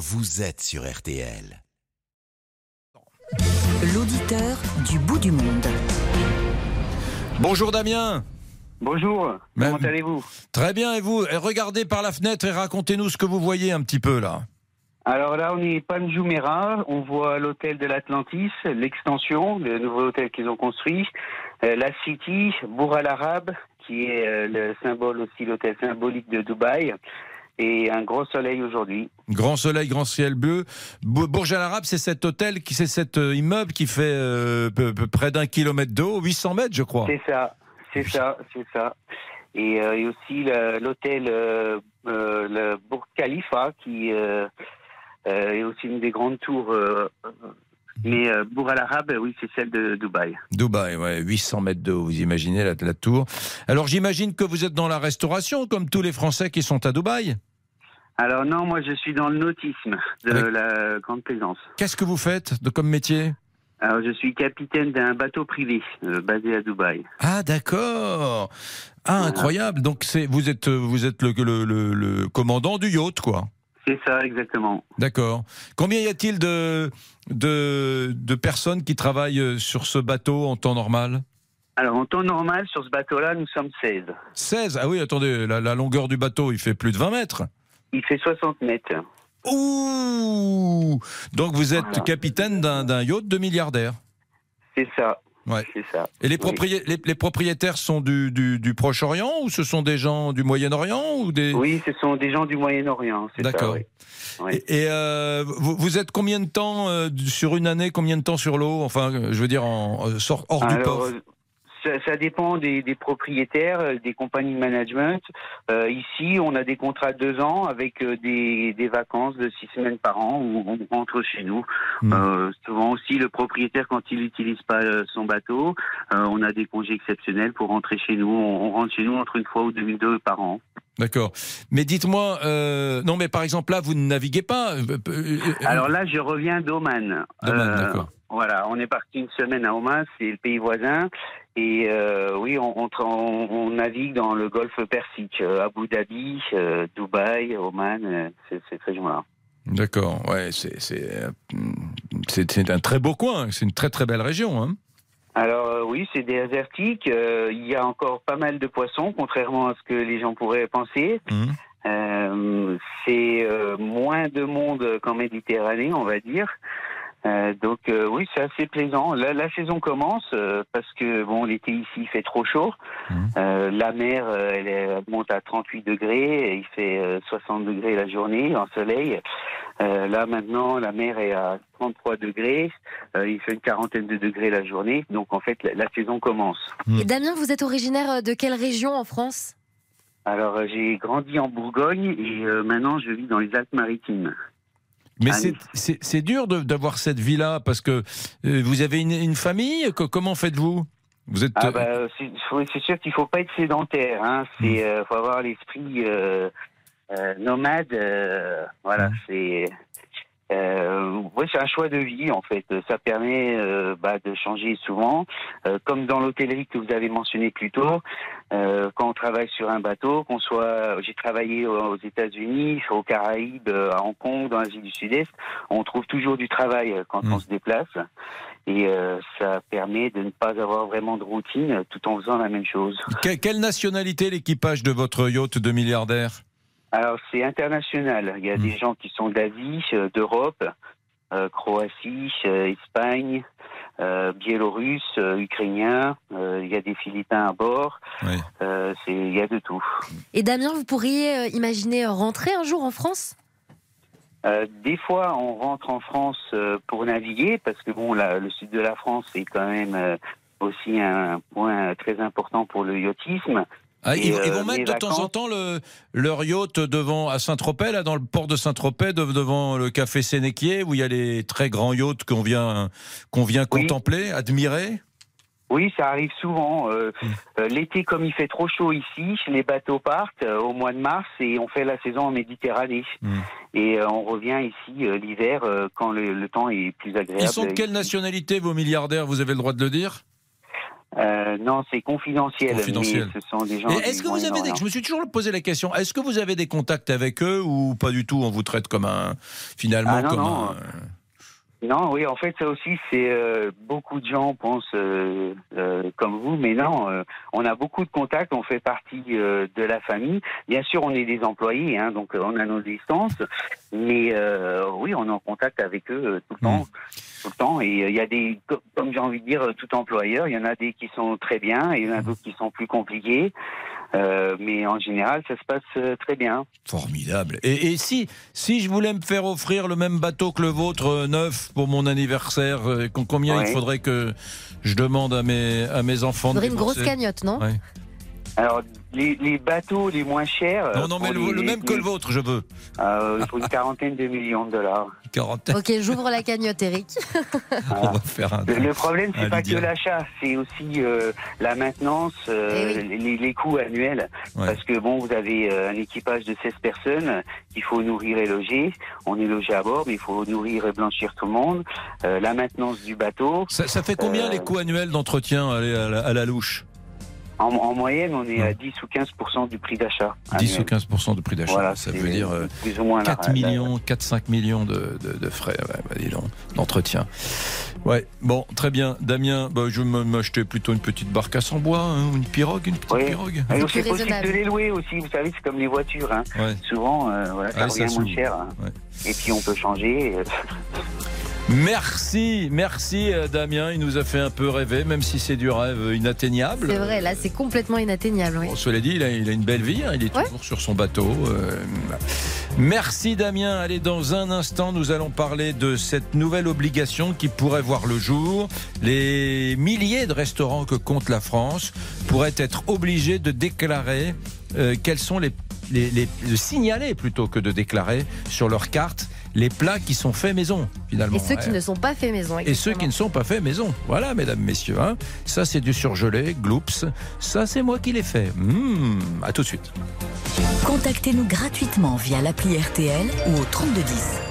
vous êtes sur RTL. L'auditeur du bout du monde. Bonjour Damien. Bonjour, Ben, comment allez-vous? Très bien, et vous? Et Regardez par la fenêtre et racontez-nous ce que vous voyez un petit peu là. Alors là, on est Panjumera, on voit l'hôtel de l'Atlantis, l'extension, le nouveau hôtel qu'ils ont construit, euh, la City, Bourg Al Arab, qui est euh, le symbole aussi, l'hôtel symbolique de Dubaï, et un gros soleil aujourd'hui. Grand soleil, grand ciel bleu. Bou- Bourg Al Arab, c'est cet hôtel, qui c'est cet euh, immeuble qui fait euh, peu- peu- près d'un kilomètre de haut, 800 mètres je crois. C'est ça, c'est ça, c'est ça. Et, euh, et aussi l'hôtel euh, euh, le Bourg Khalifa, qui est aussi une des grandes tours. mais euh, Bourg Al Arab, oui, c'est celle de Dubaï. Dubaï, ouais, 800 mètres de haut, vous imaginez la, la tour. Alors j'imagine que vous êtes dans la restauration, comme tous les Français qui sont à Dubaï. Alors non, moi je suis dans le nautisme de Avec- la Grande Plaisance. Qu'est-ce que vous faites de, comme métier? Alors je suis capitaine d'un bateau privé euh, basé à Dubaï. Ah d'accord. Ah incroyable. Donc c'est vous êtes euh, vous êtes le, le- le- le commandant du yacht quoi. C'est ça exactement. D'accord. Combien y a-t-il de, de de personnes qui travaillent euh, sur ce bateau en temps normal? Alors en temps normal sur ce bateau-là, nous sommes 16. 16. Ah oui, attendez, la, la longueur du bateau, il fait plus de 20 mètres. Il fait 60 mètres. Ouh Donc vous êtes Voilà. capitaine d'un yacht de milliardaire. C'est ça. Ouais. Ça. Et les, Oui. proprié- les, les propriétaires sont du, du, du Proche-Orient ou ce sont des gens du Moyen-Orient ou des... Oui, ce sont des gens du Moyen-Orient. D'accord. oui. Oui. Et, et, euh, vous, vous êtes combien de temps euh, sur une année, combien de temps sur l'eau? Enfin, je veux dire, en, euh, sort- hors du port. Ça, ça dépend des, des propriétaires, euh, des compagnies de management. Euh, ici, on a des contrats de deux ans avec euh, des, des vacances de six semaines par an où on rentre chez nous. Euh, souvent aussi, le propriétaire, quand il n'utilise pas son bateau, euh, on a des congés exceptionnels pour rentrer chez nous. On, on rentre chez nous entre une fois ou deux, deux par an. D'accord. Mais dites-moi, euh, non, mais par exemple, là, vous ne naviguez pas. Alors là, je reviens d'Oman. D'Oman, d'accord. Voilà, on est parti une semaine à Oman, c'est le pays voisin. Et euh, oui, on, navigue dans le golfe Persique, euh, Abu Dhabi, euh, Dubaï, Oman, euh, très joint. D'accord, ouais, c'est un très beau coin, c'est une très très belle région. Hein. Alors oui, c'est désertique. il y a encore pas mal de poissons, contrairement à ce que les gens pourraient penser. Euh, c'est moins de monde qu'en Méditerranée, on va dire. Euh, donc euh, oui, c'est assez plaisant. La, la saison commence euh, parce que bon, l'été ici il fait trop chaud. Euh, la mer, euh, elle, monte à 38 degrés, et il fait euh, 60 degrés la journée en soleil. Euh, là maintenant, la mer est à 33 degrés, euh, il fait une quarantaine de degrés la journée. Donc en fait, la, la saison commence. Mm. Et Damien, vous êtes originaire de quelle région en France? Alors j'ai grandi en Bourgogne et euh, maintenant je vis dans les Alpes-Maritimes. Mais c'est- dur d'avoir cette vie-là parce que euh, vous avez une, une famille? Co- comment faites-vous? Vous êtes. Ah bah, c'est sûr qu'il faut pas être sédentaire. Hein. C'est euh, faut avoir l'esprit euh, euh, nomade. euh, voilà, Mm. c'est euh, ouais, c'est un choix de vie en fait. Ça permet euh, bah, de changer souvent, Euh, comme dans l'hôtellerie que vous avez mentionné plus tôt. euh, quand on travaille sur un bateau, qu'on soit, j'ai travaillé aux États-Unis, aux Caraïbes, euh, à Hong Kong, dans l'Asie du Sud-Est, on trouve toujours du travail euh, quand Mm. on se déplace. Et euh, ça permet de ne pas avoir vraiment de routine tout en faisant la même chose. Que- quelle nationalité l'équipage de votre yacht de milliardaire Alors c'est international. Il y a des gens qui sont d'Asie, euh, d'Europe, euh, Croatie, euh, Espagne, euh, Biélorusse, euh, Ukrainien. euh, il y a des Philippins à bord. Oui. Euh, il y a de tout. Et Damien, vous pourriez euh, imaginer rentrer un jour en France? Euh, des fois, on rentre en France euh, pour naviguer parce que bon, la- le sud de la France est quand même euh, aussi un point très important pour le yachtisme. Ah, ils, ils euh, vont mettre de temps en temps le, leur yacht devant à Saint-Tropez, là, dans le port de Saint-Tropez, de- devant le café Sénéquier, où il y a les très grands yachts qu'on vient, qu'on vient Oui. contempler, admirer? Oui, ça arrive souvent. Euh, Mm. euh, L'été, comme il fait trop chaud ici, les bateaux partent euh, au mois de mars et on fait la saison en Méditerranée. Mm. Et euh, on revient ici l'hiver quand le, le temps est plus agréable. Ils sont de quelle nationalité, vos milliardaires? Vous avez le droit de le dire? Euh, non, c'est confidentiel. Confidentiel. mais ce sont des gens. Et du Est-ce que vous avez des, je me suis toujours posé la question, est-ce que vous avez des contacts avec eux ou pas du tout On vous traite comme un, finalement, Ah, non, comme non. un. Non, oui, en fait, ça aussi, c'est euh, beaucoup de gens pensent euh, euh, comme vous, mais non, on a beaucoup de contacts, on fait partie de la famille. Bien sûr, on est des employés, hein, donc on a nos distances, mais oui, on est en contact avec eux tout le temps, tout le temps. Et euh, il y a des, co- comme j'ai envie de dire, euh, tout employeur, il y en a des qui sont très bien, et il y en a d'autres qui sont plus compliqués. Euh, mais en général, ça se passe très bien. Formidable. Et, et si, si je voulais me faire offrir le même bateau que le vôtre, euh, neuf, pour mon anniversaire, euh, com- combien Ouais. il faudrait que je demande à mes, à mes enfants Il de faudrait une grosse cagnotte, non? Ouais. Alors, les, les bateaux les moins chers. euh, Non, non, mais le, les- le même que le vôtre, je veux. Euh, pour une quarantaine de millions de dollars. Quarantaine. Ok, j'ouvre la cagnotte, Eric. On va faire un. Le, le problème, c'est pas que l'achat, c'est aussi euh, la maintenance, euh, Eh les, les coûts annuels. Ouais. Parce que bon, vous avez euh, un équipage de 16 personnes qu'il faut nourrir et loger. On est logé à bord, mais il faut nourrir et blanchir tout le monde. Euh, la maintenance du bateau. Ça, ça fait combien Euh, les coûts annuels d'entretien à la louche? En, en moyenne, on est à 10 ou 15% du prix d'achat. 10 ou annuel. 15% de prix d'achat. Voilà, ça veut dire euh, plus ou moins la- 4 la- millions, 4-5 millions de, de- de frais, ouais, bah, d'entretien. Ouais, bon, très bien. Damien, bah, je vais m'acheter plutôt une petite barcasse en bois, hein, ou une pirogue, une petite Oui. pirogue. Et C'est possible raisonnable. de les louer aussi, vous savez, c'est comme les voitures. Hein. Ouais. Souvent, euh, voilà, ça moins cher. hein. Ouais. Et puis on peut changer. Merci, merci euh, Damien. Il nous a fait un peu rêver, même si c'est du rêve inatteignable. C'est vrai, là, c'est complètement inatteignable. oui. Bon, cela dit, il a, il a une belle vie, hein, il est Ouais. toujours sur son bateau. euh, Merci Damien. Allez, dans un instant, nous allons parler de cette nouvelle obligation qui pourrait voir le jour. Les milliers de restaurants que compte la France pourraient être obligés de déclarer euh, quels sont les, les, les- de signaler plutôt que de déclarer sur leur carte les plats qui sont faits maison finalement. Et ceux qui ne sont pas faits maison. Et ceux qui ne sont pas faits maison. Voilà, mesdames, messieurs. hein. Ça, c'est du surgelé, gloops. Ça, c'est moi qui l'ai fait. Mmh, à tout de suite. Contactez-nous gratuitement via l'appli RTL ou au 3210.